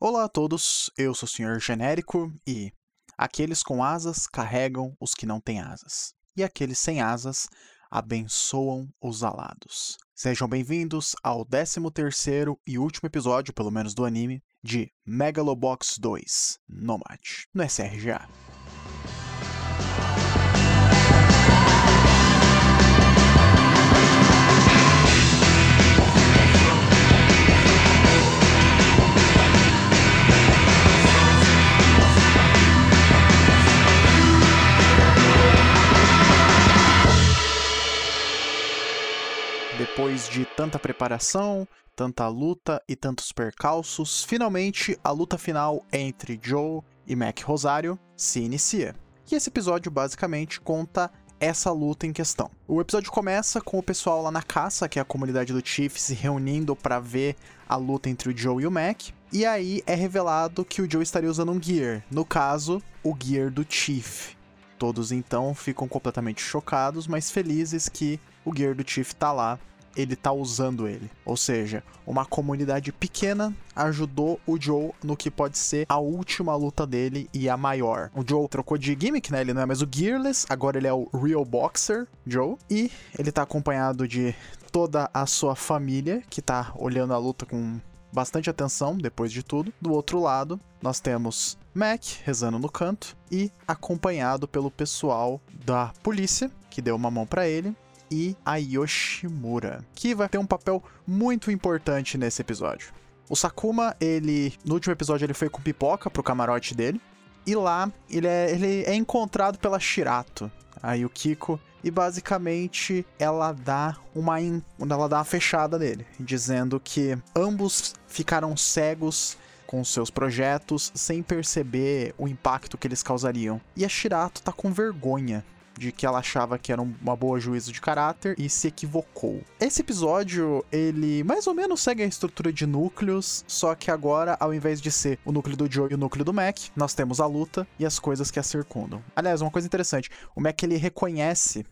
Olá a todos, eu sou o Senhor Genérico e aqueles com asas carregam os que não têm asas, e aqueles sem asas abençoam os alados. Sejam bem-vindos ao 13º e último episódio, pelo menos do anime, de Megalobox 2 Nomad, no SRGA. Depois de tanta preparação, tanta luta e tantos percalços, finalmente a luta final entre Joe e Mac Rosário se inicia. E esse episódio basicamente conta essa luta em questão. O episódio começa com o pessoal lá na caça, que é a comunidade do Chief, se reunindo para ver a luta entre o Joe e o Mac. E aí é revelado que o Joe estaria usando um gear, no caso, o gear do Chief. Todos então ficam completamente chocados, mas felizes que o gear do Chief tá lá ele tá usando ele. Ou seja, uma comunidade pequena ajudou o Joe no que pode ser a última luta dele e a maior. O Joe trocou de gimmick, né? Ele não é mais o Gearless, agora ele é o Real Boxer Joe. E ele tá acompanhado de toda a sua família, que tá olhando a luta com bastante atenção, depois de tudo. Do outro lado, nós temos Mac rezando no canto e acompanhado pelo pessoal da polícia, que deu uma mão para ele, e a Yoshimura, que vai ter um papel muito importante nesse episódio. O Sakuma, ele no último episódio ele foi com pipoca pro camarote dele e lá ele é, ele é encontrado pela Shirato, a Yukiko, e basicamente ela dá uma ela dá uma fechada nele, dizendo que ambos ficaram cegos com seus projetos sem perceber o impacto que eles causariam. E a Shirato tá com vergonha de que ela achava que era uma boa juízo de caráter e se equivocou. Esse episódio, ele mais ou menos segue a estrutura de núcleos, só que agora, ao invés de ser o núcleo do Joe e o núcleo do Mac, nós temos a luta e as coisas que a circundam. Aliás, uma coisa interessante, o Mac ele reconhece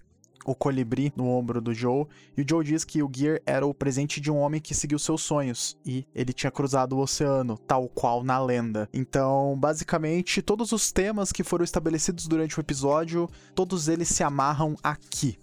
o colibri no ombro do Joe, e o Joe diz que o Gear era o presente de um homem que seguiu seus sonhos, e ele tinha cruzado o oceano, tal qual na lenda. Então, basicamente, todos os temas que foram estabelecidos durante o episódio, todos eles se amarram aqui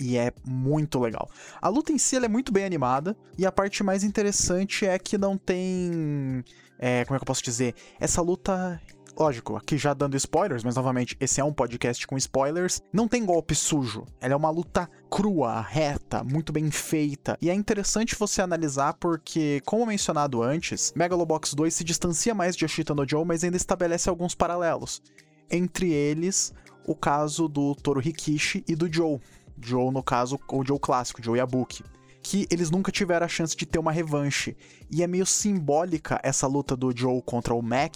e é muito legal. A luta em si é muito bem animada, e a parte mais interessante é que não tem. É, como é que eu posso dizer? Essa luta lógico, aqui já dando spoilers, mas novamente, esse é um podcast com spoilers. Não tem golpe sujo. Ela é uma luta crua, reta, muito bem feita. E é interessante você analisar porque, como mencionado antes, Megalobox 2 se distancia mais de Ashita no Joe, mas ainda estabelece alguns paralelos. Entre eles, o caso do Toro Rikishi e do Joe. Joe, no caso, o Joe clássico, Joe Yabuki que eles nunca tiveram a chance de ter uma revanche. E é meio simbólica essa luta do Joe contra o Mac,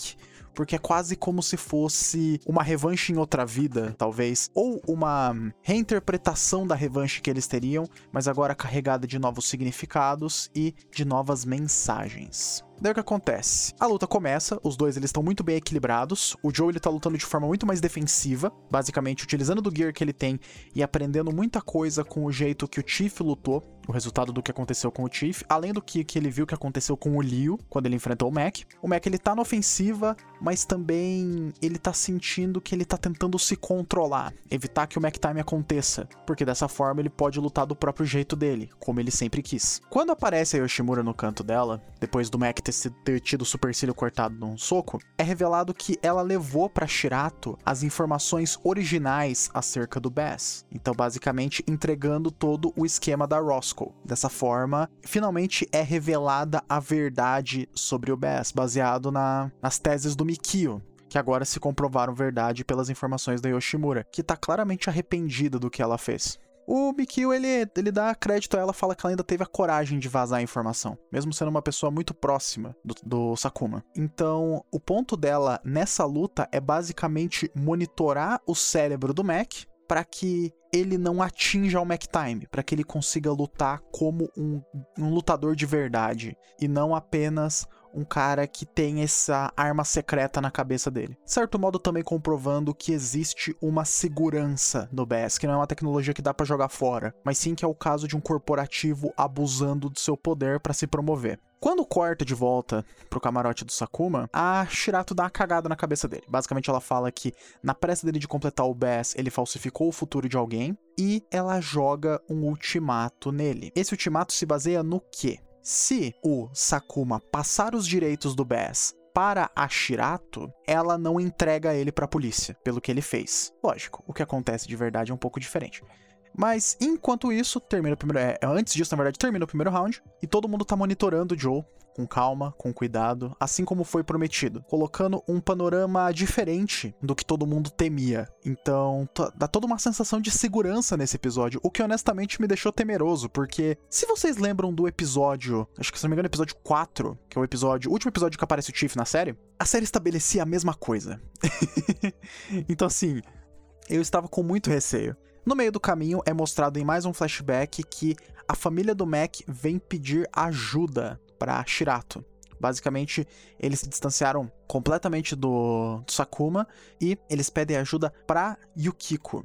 porque é quase como se fosse uma revanche em outra vida, talvez, ou uma reinterpretação da revanche que eles teriam, mas agora carregada de novos significados e de novas mensagens. Daí o que acontece? A luta começa, os dois eles estão muito bem equilibrados. O Joe ele tá lutando de forma muito mais defensiva, basicamente utilizando do gear que ele tem e aprendendo muita coisa com o jeito que o Chief lutou, o resultado do que aconteceu com o Chief, além do que, que ele viu que aconteceu com o Liu quando ele enfrentou o Mac. O Mac ele tá na ofensiva, mas também ele tá sentindo que ele tá tentando se controlar, evitar que o Mac Time aconteça, porque dessa forma ele pode lutar do próprio jeito dele, como ele sempre quis. Quando aparece a Yoshimura no canto dela, depois do Mac ter ter, ter tido o supercílio cortado num soco, é revelado que ela levou para Shirato as informações originais acerca do Bass. Então, basicamente, entregando todo o esquema da Roscoe. Dessa forma, finalmente é revelada a verdade sobre o Bass, baseado na, nas teses do Mikio, que agora se comprovaram verdade pelas informações da Yoshimura, que tá claramente arrependida do que ela fez. O Mikio, ele, ele dá crédito a ela, fala que ela ainda teve a coragem de vazar a informação, mesmo sendo uma pessoa muito próxima do, do Sakuma. Então, o ponto dela nessa luta é basicamente monitorar o cérebro do Mac para que ele não atinja o Mac Time, para que ele consiga lutar como um, um lutador de verdade e não apenas um cara que tem essa arma secreta na cabeça dele. Certo modo também comprovando que existe uma segurança no BS, que não é uma tecnologia que dá para jogar fora, mas sim que é o caso de um corporativo abusando do seu poder para se promover. Quando corta de volta pro camarote do Sakuma, a Shirato dá uma cagada na cabeça dele. Basicamente, ela fala que na pressa dele de completar o BES, ele falsificou o futuro de alguém e ela joga um ultimato nele. Esse ultimato se baseia no quê? Se o Sakuma passar os direitos do BES para a Shirato, ela não entrega ele para a polícia pelo que ele fez. Lógico, o que acontece de verdade é um pouco diferente. Mas enquanto isso, termina o primeiro. É, antes disso, na verdade, termina o primeiro round. E todo mundo tá monitorando o Joe com calma, com cuidado, assim como foi prometido, colocando um panorama diferente do que todo mundo temia. Então, dá toda uma sensação de segurança nesse episódio, o que honestamente me deixou temeroso, porque se vocês lembram do episódio, acho que se não me engano, episódio 4, que é o episódio, o último episódio que aparece o Chief na série, a série estabelecia a mesma coisa. então, assim, eu estava com muito receio. No meio do caminho é mostrado em mais um flashback que a família do Mac vem pedir ajuda para Shirato. Basicamente, eles se distanciaram completamente do, do Sakuma e eles pedem ajuda para Yukiko.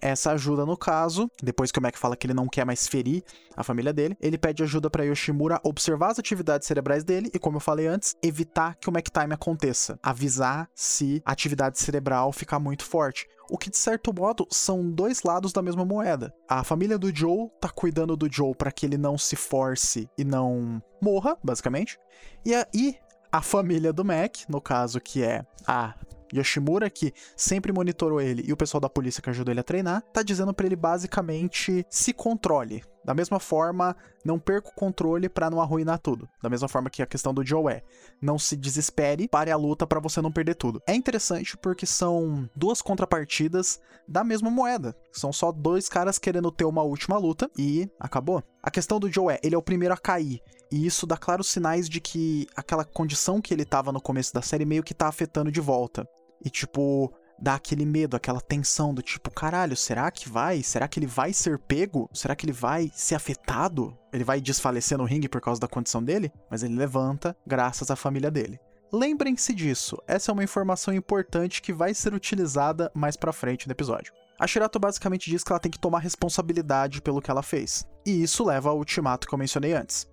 Essa ajuda, no caso, depois que o Mac fala que ele não quer mais ferir a família dele, ele pede ajuda para Yoshimura observar as atividades cerebrais dele e, como eu falei antes, evitar que o Mac Time aconteça. Avisar se a atividade cerebral ficar muito forte. O que, de certo modo, são dois lados da mesma moeda. A família do Joe tá cuidando do Joe para que ele não se force e não morra, basicamente. E aí, a família do Mac, no caso que é a Yoshimura, que sempre monitorou ele, e o pessoal da polícia que ajudou ele a treinar, tá dizendo para ele basicamente se controle. Da mesma forma, não perca o controle para não arruinar tudo. Da mesma forma que a questão do Joe é, não se desespere, pare a luta para você não perder tudo. É interessante porque são duas contrapartidas da mesma moeda. São só dois caras querendo ter uma última luta e acabou. A questão do Joe é, ele é o primeiro a cair. E isso dá claros sinais de que aquela condição que ele tava no começo da série meio que tá afetando de volta. E tipo, dá aquele medo, aquela tensão do tipo, caralho, será que vai? Será que ele vai ser pego? Será que ele vai ser afetado? Ele vai desfalecer no ringue por causa da condição dele? Mas ele levanta graças à família dele. Lembrem-se disso, essa é uma informação importante que vai ser utilizada mais pra frente no episódio. A Shirato basicamente diz que ela tem que tomar responsabilidade pelo que ela fez. E isso leva ao ultimato que eu mencionei antes.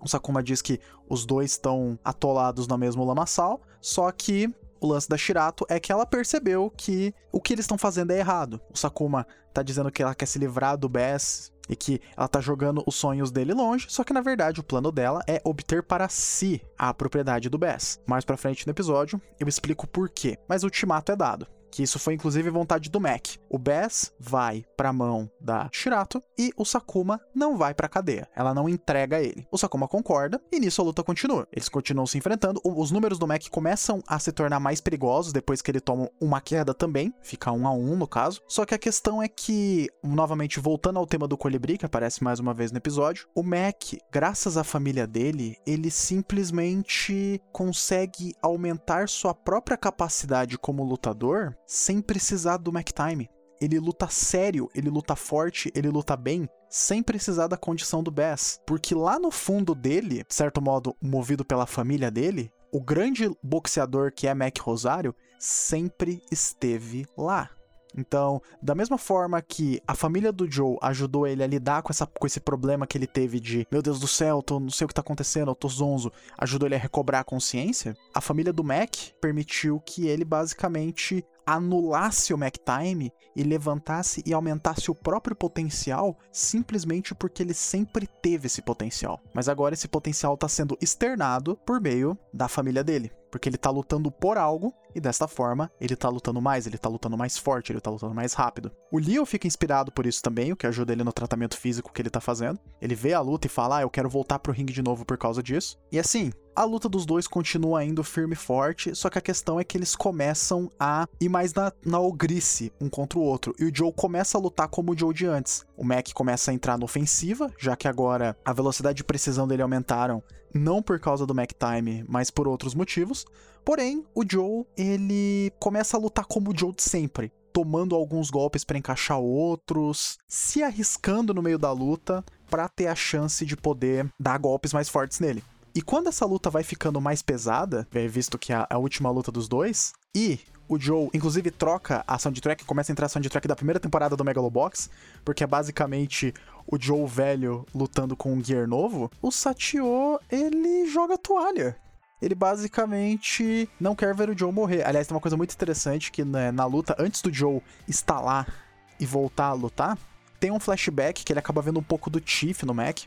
O Sakuma diz que os dois estão atolados no mesmo lamaçal, só que o lance da Shirato é que ela percebeu que o que eles estão fazendo é errado. O Sakuma tá dizendo que ela quer se livrar do Bass e que ela tá jogando os sonhos dele longe, só que na verdade o plano dela é obter para si a propriedade do Bass. Mais para frente no episódio eu explico por quê, mas o ultimato é dado que isso foi inclusive vontade do Mac. O Bass vai pra mão da Shirato e o Sakuma não vai pra cadeia. Ela não entrega ele. O Sakuma concorda e nisso a luta continua. Eles continuam se enfrentando. Os números do Mac começam a se tornar mais perigosos depois que ele toma uma queda também. Fica um a um no caso. Só que a questão é que, novamente voltando ao tema do colibri, que aparece mais uma vez no episódio, o Mac, graças à família dele, ele simplesmente consegue aumentar sua própria capacidade como lutador sem precisar do Mac Time. Ele luta sério, ele luta forte, ele luta bem, sem precisar da condição do Bass. Porque lá no fundo dele, de certo modo, movido pela família dele, o grande boxeador que é Mac Rosário sempre esteve lá. Então, da mesma forma que a família do Joe ajudou ele a lidar com, essa, com esse problema que ele teve de meu Deus do céu, tô, não sei o que tá acontecendo, eu tô zonzo, ajudou ele a recobrar a consciência, a família do Mac permitiu que ele basicamente anulasse o Mac Time e levantasse e aumentasse o próprio potencial simplesmente porque ele sempre teve esse potencial. Mas agora esse potencial está sendo externado por meio da família dele porque ele tá lutando por algo e desta forma ele tá lutando mais, ele tá lutando mais forte, ele tá lutando mais rápido. O Leo fica inspirado por isso também, o que ajuda ele no tratamento físico que ele tá fazendo. Ele vê a luta e fala: "Ah, eu quero voltar pro ringue de novo por causa disso". E assim, a luta dos dois continua indo firme e forte, só que a questão é que eles começam a ir mais na, na ogrice um contra o outro. E o Joe começa a lutar como o Joe de antes. O Mac começa a entrar na ofensiva, já que agora a velocidade de precisão dele aumentaram não por causa do Mac Time, mas por outros motivos. Porém, o Joe, ele começa a lutar como o Joe de sempre, tomando alguns golpes para encaixar outros, se arriscando no meio da luta para ter a chance de poder dar golpes mais fortes nele. E quando essa luta vai ficando mais pesada, visto que é a última luta dos dois, e o Joe, inclusive, troca a soundtrack, começa a entrar a soundtrack da primeira temporada do Megalobox, porque é basicamente o Joe velho lutando com um Gear novo, o Satio, ele joga toalha ele basicamente não quer ver o Joe morrer. Aliás, tem uma coisa muito interessante que né, na luta, antes do Joe instalar e voltar a lutar, tem um flashback que ele acaba vendo um pouco do Chief no Mac.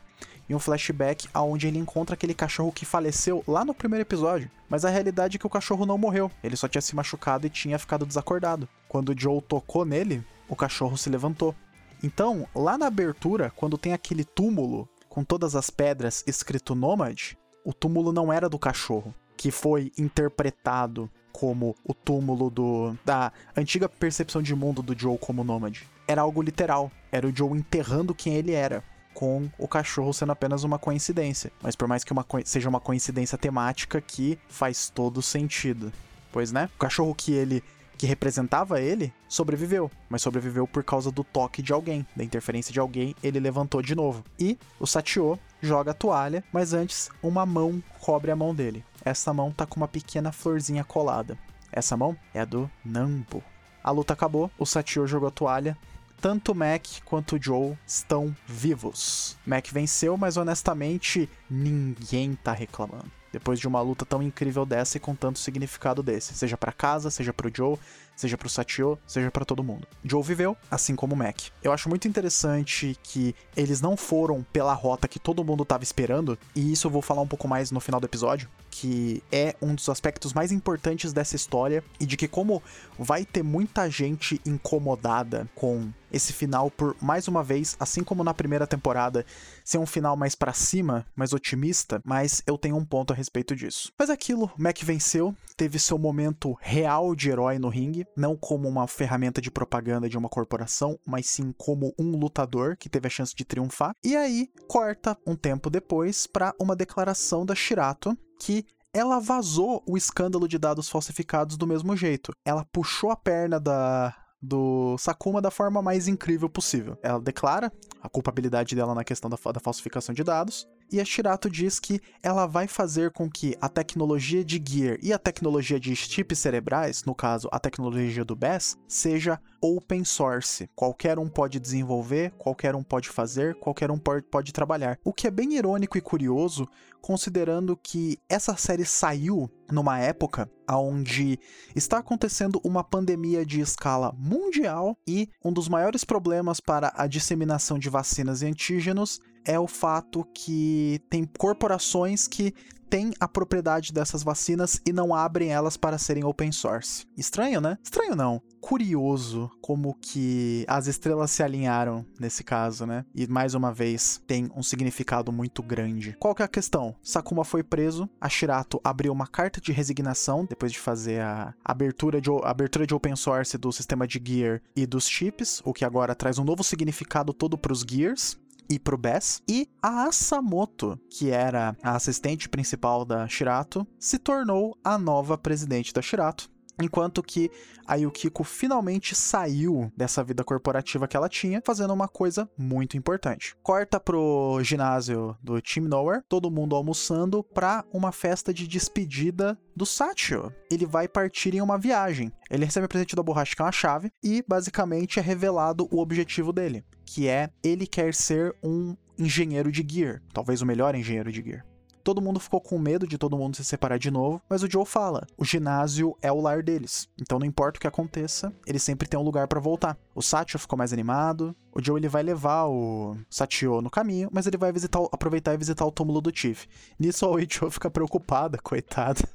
E um flashback aonde ele encontra aquele cachorro que faleceu lá no primeiro episódio. Mas a realidade é que o cachorro não morreu. Ele só tinha se machucado e tinha ficado desacordado. Quando o Joe tocou nele, o cachorro se levantou. Então, lá na abertura, quando tem aquele túmulo com todas as pedras escrito Nômade, o túmulo não era do cachorro, que foi interpretado como o túmulo do da antiga percepção de mundo do Joe como nômade. Era algo literal, era o Joe enterrando quem ele era, com o cachorro sendo apenas uma coincidência. Mas por mais que uma seja uma coincidência temática que faz todo sentido. Pois né? O cachorro que ele que representava ele, sobreviveu, mas sobreviveu por causa do toque de alguém, da interferência de alguém, ele levantou de novo. E o Satio joga a toalha, mas antes uma mão cobre a mão dele. Essa mão tá com uma pequena florzinha colada. Essa mão é a do Nambo. A luta acabou, o Satio jogou a toalha, tanto Mac quanto Joe estão vivos. Mac venceu, mas honestamente ninguém tá reclamando depois de uma luta tão incrível dessa e com tanto significado desse, seja para casa, seja para o Joe, seja para o Satio, seja para todo mundo. Joe viveu, assim como Mac. Eu acho muito interessante que eles não foram pela rota que todo mundo estava esperando, e isso eu vou falar um pouco mais no final do episódio, que é um dos aspectos mais importantes dessa história e de que como vai ter muita gente incomodada com esse final por mais uma vez, assim como na primeira temporada, ser um final mais para cima, mais otimista, mas eu tenho um ponto a respeito disso. Mas aquilo, Mac venceu, teve seu momento real de herói no ringue, não como uma ferramenta de propaganda de uma corporação, mas sim como um lutador que teve a chance de triunfar. E aí, corta um tempo depois para uma declaração da Shirato que ela vazou o escândalo de dados falsificados do mesmo jeito. Ela puxou a perna da do Sakuma da forma mais incrível possível. Ela declara a culpabilidade dela na questão da, da falsificação de dados, e a Shirato diz que ela vai fazer com que a tecnologia de Gear e a tecnologia de chips cerebrais, no caso a tecnologia do BES, seja open source. Qualquer um pode desenvolver, qualquer um pode fazer, qualquer um pode trabalhar. O que é bem irônico e curioso, considerando que essa série saiu numa época onde está acontecendo uma pandemia de escala mundial e um dos maiores problemas para a disseminação de vacinas e antígenos é o fato que tem corporações que têm a propriedade dessas vacinas e não abrem elas para serem open source. Estranho, né? Estranho não. Curioso como que as estrelas se alinharam nesse caso, né? E mais uma vez tem um significado muito grande. Qual que é a questão? Sakuma foi preso, a Shirato abriu uma carta de resignação depois de fazer a abertura de, abertura de open source do sistema de Gear e dos chips, o que agora traz um novo significado todo para os Gears e pro Bess. E a Asamoto, que era a assistente principal da Shirato, se tornou a nova presidente da Shirato. Enquanto que a Yukiko finalmente saiu dessa vida corporativa que ela tinha, fazendo uma coisa muito importante. Corta pro ginásio do Team Nowhere, todo mundo almoçando para uma festa de despedida do Satchel. Ele vai partir em uma viagem. Ele recebe o presente da borracha, que é uma chave, e basicamente é revelado o objetivo dele que é ele quer ser um engenheiro de gear, talvez o melhor engenheiro de gear. Todo mundo ficou com medo de todo mundo se separar de novo, mas o Joe fala: o ginásio é o lar deles. Então não importa o que aconteça, ele sempre tem um lugar para voltar. O Satio ficou mais animado. O Joe ele vai levar o Satio no caminho, mas ele vai visitar, aproveitar e visitar o túmulo do Chief. Nisso a Joe fica preocupada, coitada.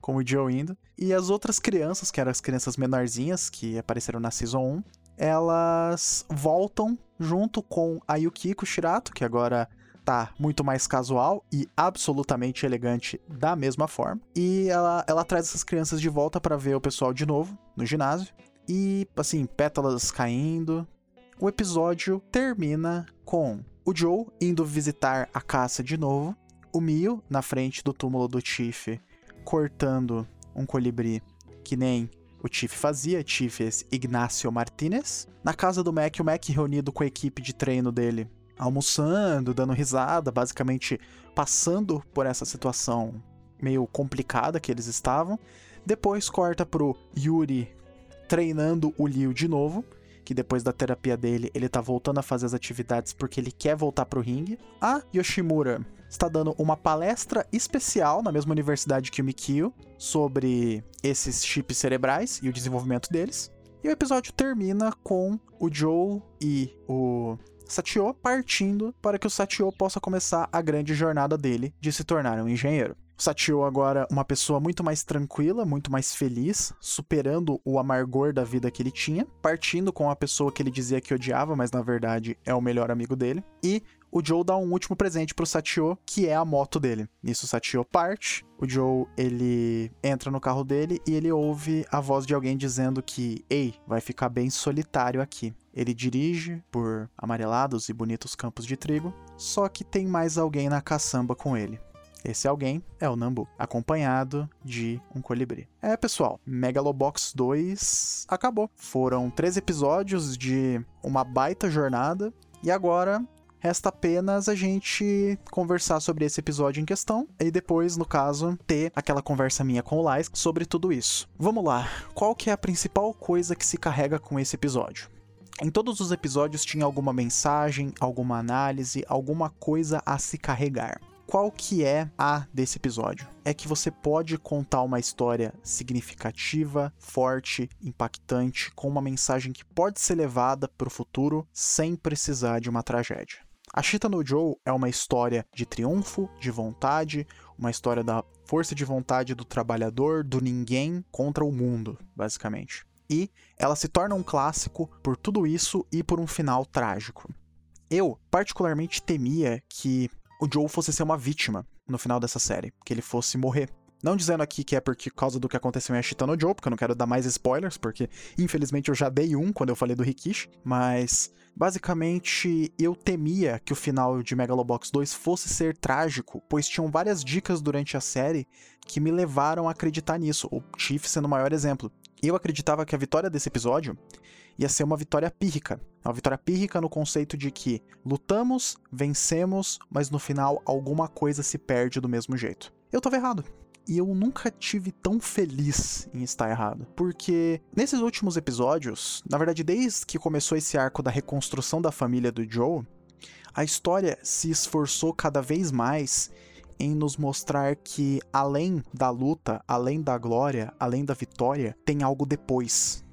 com o Joe indo. E as outras crianças, que eram as crianças menorzinhas que apareceram na Season 1, elas voltam junto com a Yukiko Shirato, que agora tá muito mais casual e absolutamente elegante da mesma forma. E ela, ela traz essas crianças de volta para ver o pessoal de novo no ginásio. E, assim, pétalas caindo. O episódio termina com o Joe indo visitar a caça de novo. O Mio, na frente do túmulo do Tiff, cortando um colibri que nem o Chief fazia, Chief Ignacio Martinez. Na casa do Mac, o Mac reunido com a equipe de treino dele, almoçando, dando risada, basicamente passando por essa situação meio complicada que eles estavam. Depois corta pro Yuri treinando o Liu de novo, que depois da terapia dele, ele tá voltando a fazer as atividades porque ele quer voltar pro ringue. A Yoshimura está dando uma palestra especial na mesma universidade que o Mikio sobre esses chips cerebrais e o desenvolvimento deles. E o episódio termina com o Joe e o Satio partindo para que o Satio possa começar a grande jornada dele de se tornar um engenheiro. Satio agora uma pessoa muito mais tranquila, muito mais feliz, superando o amargor da vida que ele tinha, partindo com a pessoa que ele dizia que odiava, mas na verdade é o melhor amigo dele, e o Joe dá um último presente pro Satio, que é a moto dele. Nisso o Satio parte, o Joe ele entra no carro dele e ele ouve a voz de alguém dizendo que, ei, vai ficar bem solitário aqui. Ele dirige por amarelados e bonitos campos de trigo, só que tem mais alguém na caçamba com ele. Esse alguém é o Nambu, acompanhado de um colibri. É, pessoal, Megalobox 2 acabou. Foram três episódios de uma baita jornada e agora resta apenas a gente conversar sobre esse episódio em questão e depois, no caso, ter aquela conversa minha com o Lais sobre tudo isso. Vamos lá, qual que é a principal coisa que se carrega com esse episódio? Em todos os episódios tinha alguma mensagem, alguma análise, alguma coisa a se carregar qual que é a desse episódio? É que você pode contar uma história significativa, forte, impactante, com uma mensagem que pode ser levada para o futuro sem precisar de uma tragédia. A Chita no Joe é uma história de triunfo, de vontade, uma história da força de vontade do trabalhador, do ninguém contra o mundo, basicamente. E ela se torna um clássico por tudo isso e por um final trágico. Eu, particularmente, temia que o Joe fosse ser uma vítima no final dessa série, que ele fosse morrer. Não dizendo aqui que é por causa do que aconteceu em Ashita no Joe, porque eu não quero dar mais spoilers, porque infelizmente eu já dei um quando eu falei do Rikishi, mas basicamente eu temia que o final de Megalobox 2 fosse ser trágico, pois tinham várias dicas durante a série que me levaram a acreditar nisso, o Chief sendo o maior exemplo. Eu acreditava que a vitória desse episódio ia ser uma vitória pírrica. Uma vitória pírrica no conceito de que lutamos, vencemos, mas no final alguma coisa se perde do mesmo jeito. Eu tava errado. E eu nunca tive tão feliz em estar errado. Porque nesses últimos episódios, na verdade, desde que começou esse arco da reconstrução da família do Joe, a história se esforçou cada vez mais em nos mostrar que além da luta, além da glória, além da vitória, tem algo depois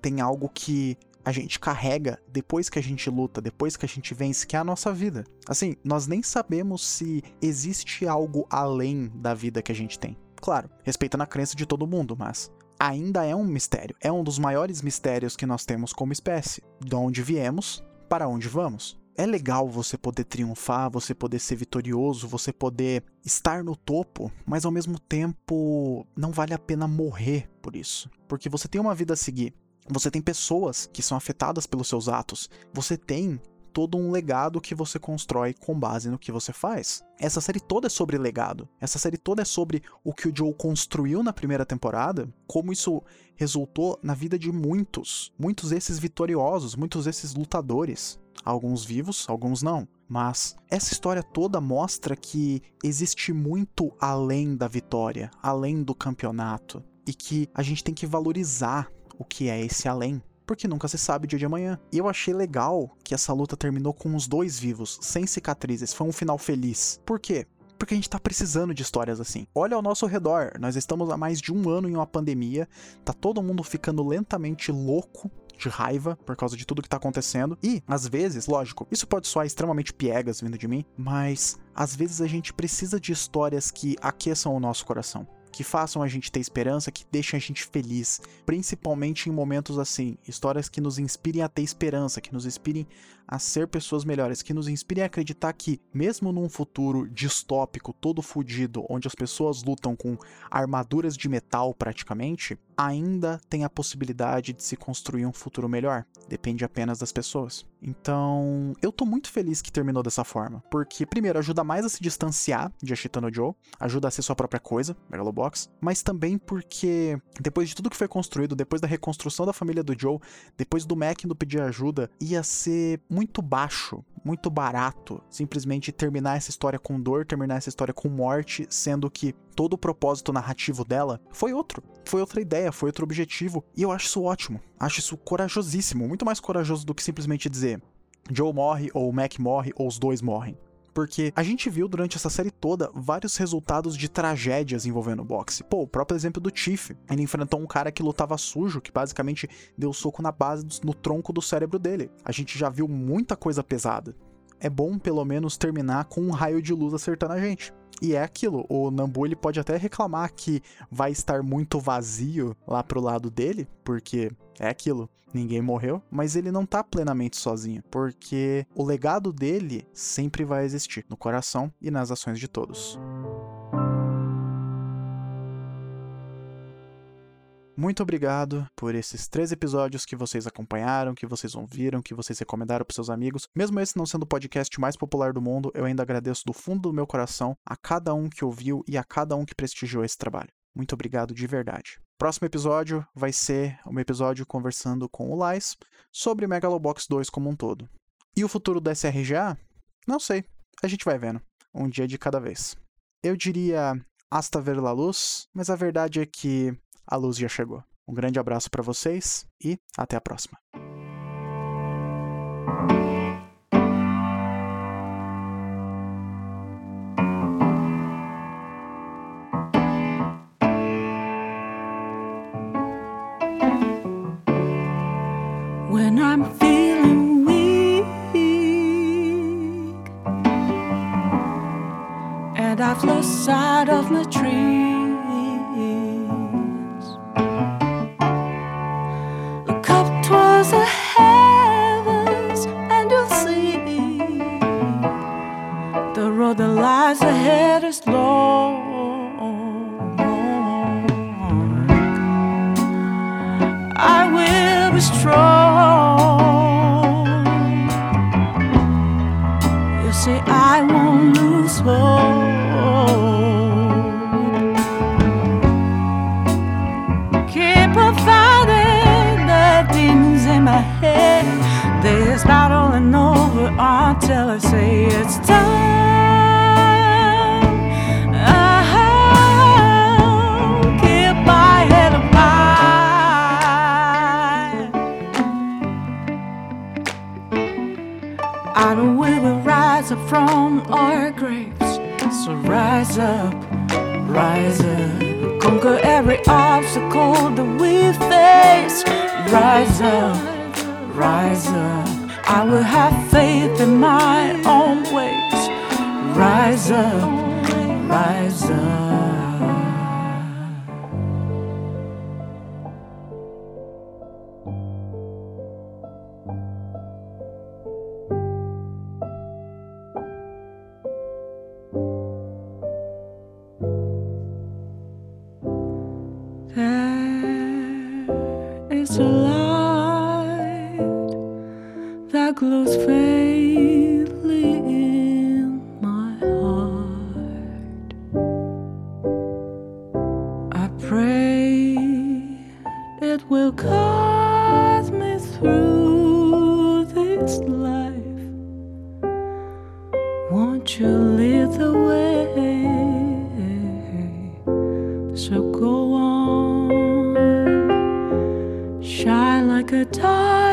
tem algo que a gente carrega depois que a gente luta, depois que a gente vence, que é a nossa vida. Assim, nós nem sabemos se existe algo além da vida que a gente tem. Claro, respeitando a crença de todo mundo, mas ainda é um mistério. É um dos maiores mistérios que nós temos como espécie. De onde viemos, para onde vamos. É legal você poder triunfar, você poder ser vitorioso, você poder estar no topo, mas ao mesmo tempo não vale a pena morrer por isso. Porque você tem uma vida a seguir. Você tem pessoas que são afetadas pelos seus atos. Você tem todo um legado que você constrói com base no que você faz. Essa série toda é sobre legado. Essa série toda é sobre o que o Joe construiu na primeira temporada, como isso resultou na vida de muitos, muitos desses vitoriosos, muitos desses lutadores. Alguns vivos, alguns não. Mas essa história toda mostra que existe muito além da vitória, além do campeonato, e que a gente tem que valorizar o que é esse além, porque nunca se sabe o dia de amanhã. E eu achei legal que essa luta terminou com os dois vivos, sem cicatrizes, foi um final feliz. Por quê? Porque a gente tá precisando de histórias assim. Olha ao nosso redor, nós estamos há mais de um ano em uma pandemia, tá todo mundo ficando lentamente louco de raiva por causa de tudo que tá acontecendo. E, às vezes, lógico, isso pode soar extremamente piegas vindo de mim, mas às vezes a gente precisa de histórias que aqueçam o nosso coração que façam a gente ter esperança, que deixem a gente feliz, principalmente em momentos assim, histórias que nos inspirem a ter esperança, que nos inspirem a ser pessoas melhores, que nos inspirem a acreditar que, mesmo num futuro distópico, todo fudido, onde as pessoas lutam com armaduras de metal praticamente, ainda tem a possibilidade de se construir um futuro melhor. Depende apenas das pessoas. Então, eu tô muito feliz que terminou dessa forma, porque, primeiro, ajuda mais a se distanciar de Ashita no Joe, ajuda a ser sua própria coisa, Megalobox, mas também porque, depois de tudo que foi construído, depois da reconstrução da família do Joe, depois do Mac indo pedir ajuda, ia ser muito baixo, muito barato simplesmente terminar essa história com dor, terminar essa história com morte, sendo que todo o propósito narrativo dela foi outro. Foi outra ideia, foi outro objetivo. E eu acho isso ótimo. Acho isso corajosíssimo. Muito mais corajoso do que simplesmente dizer Joe morre, ou Mac morre, ou os dois morrem porque a gente viu durante essa série toda vários resultados de tragédias envolvendo o boxe. Pô, o próprio exemplo do Chief. Ele enfrentou um cara que lutava sujo, que basicamente deu soco na base, no tronco do cérebro dele. A gente já viu muita coisa pesada. É bom pelo menos terminar com um raio de luz acertando a gente. E é aquilo, o Nambu ele pode até reclamar que vai estar muito vazio lá pro lado dele, porque é aquilo, ninguém morreu, mas ele não tá plenamente sozinho, porque o legado dele sempre vai existir no coração e nas ações de todos. Muito obrigado por esses três episódios que vocês acompanharam, que vocês ouviram, que vocês recomendaram para seus amigos. Mesmo esse não sendo o podcast mais popular do mundo, eu ainda agradeço do fundo do meu coração a cada um que ouviu e a cada um que prestigiou esse trabalho. Muito obrigado de verdade. Próximo episódio vai ser um episódio conversando com o Lais sobre Megalobox 2 como um todo. E o futuro da SRGA? Não sei. A gente vai vendo. Um dia de cada vez. Eu diria hasta ver la luz, mas a verdade é que a luz já chegou. Um grande abraço para vocês e até a próxima. When I'm feeling weak and I've lost sight of my. Say it's I will have faith in my own ways. Rise up, rise up. You lead the way? So go on, shine like a diamond.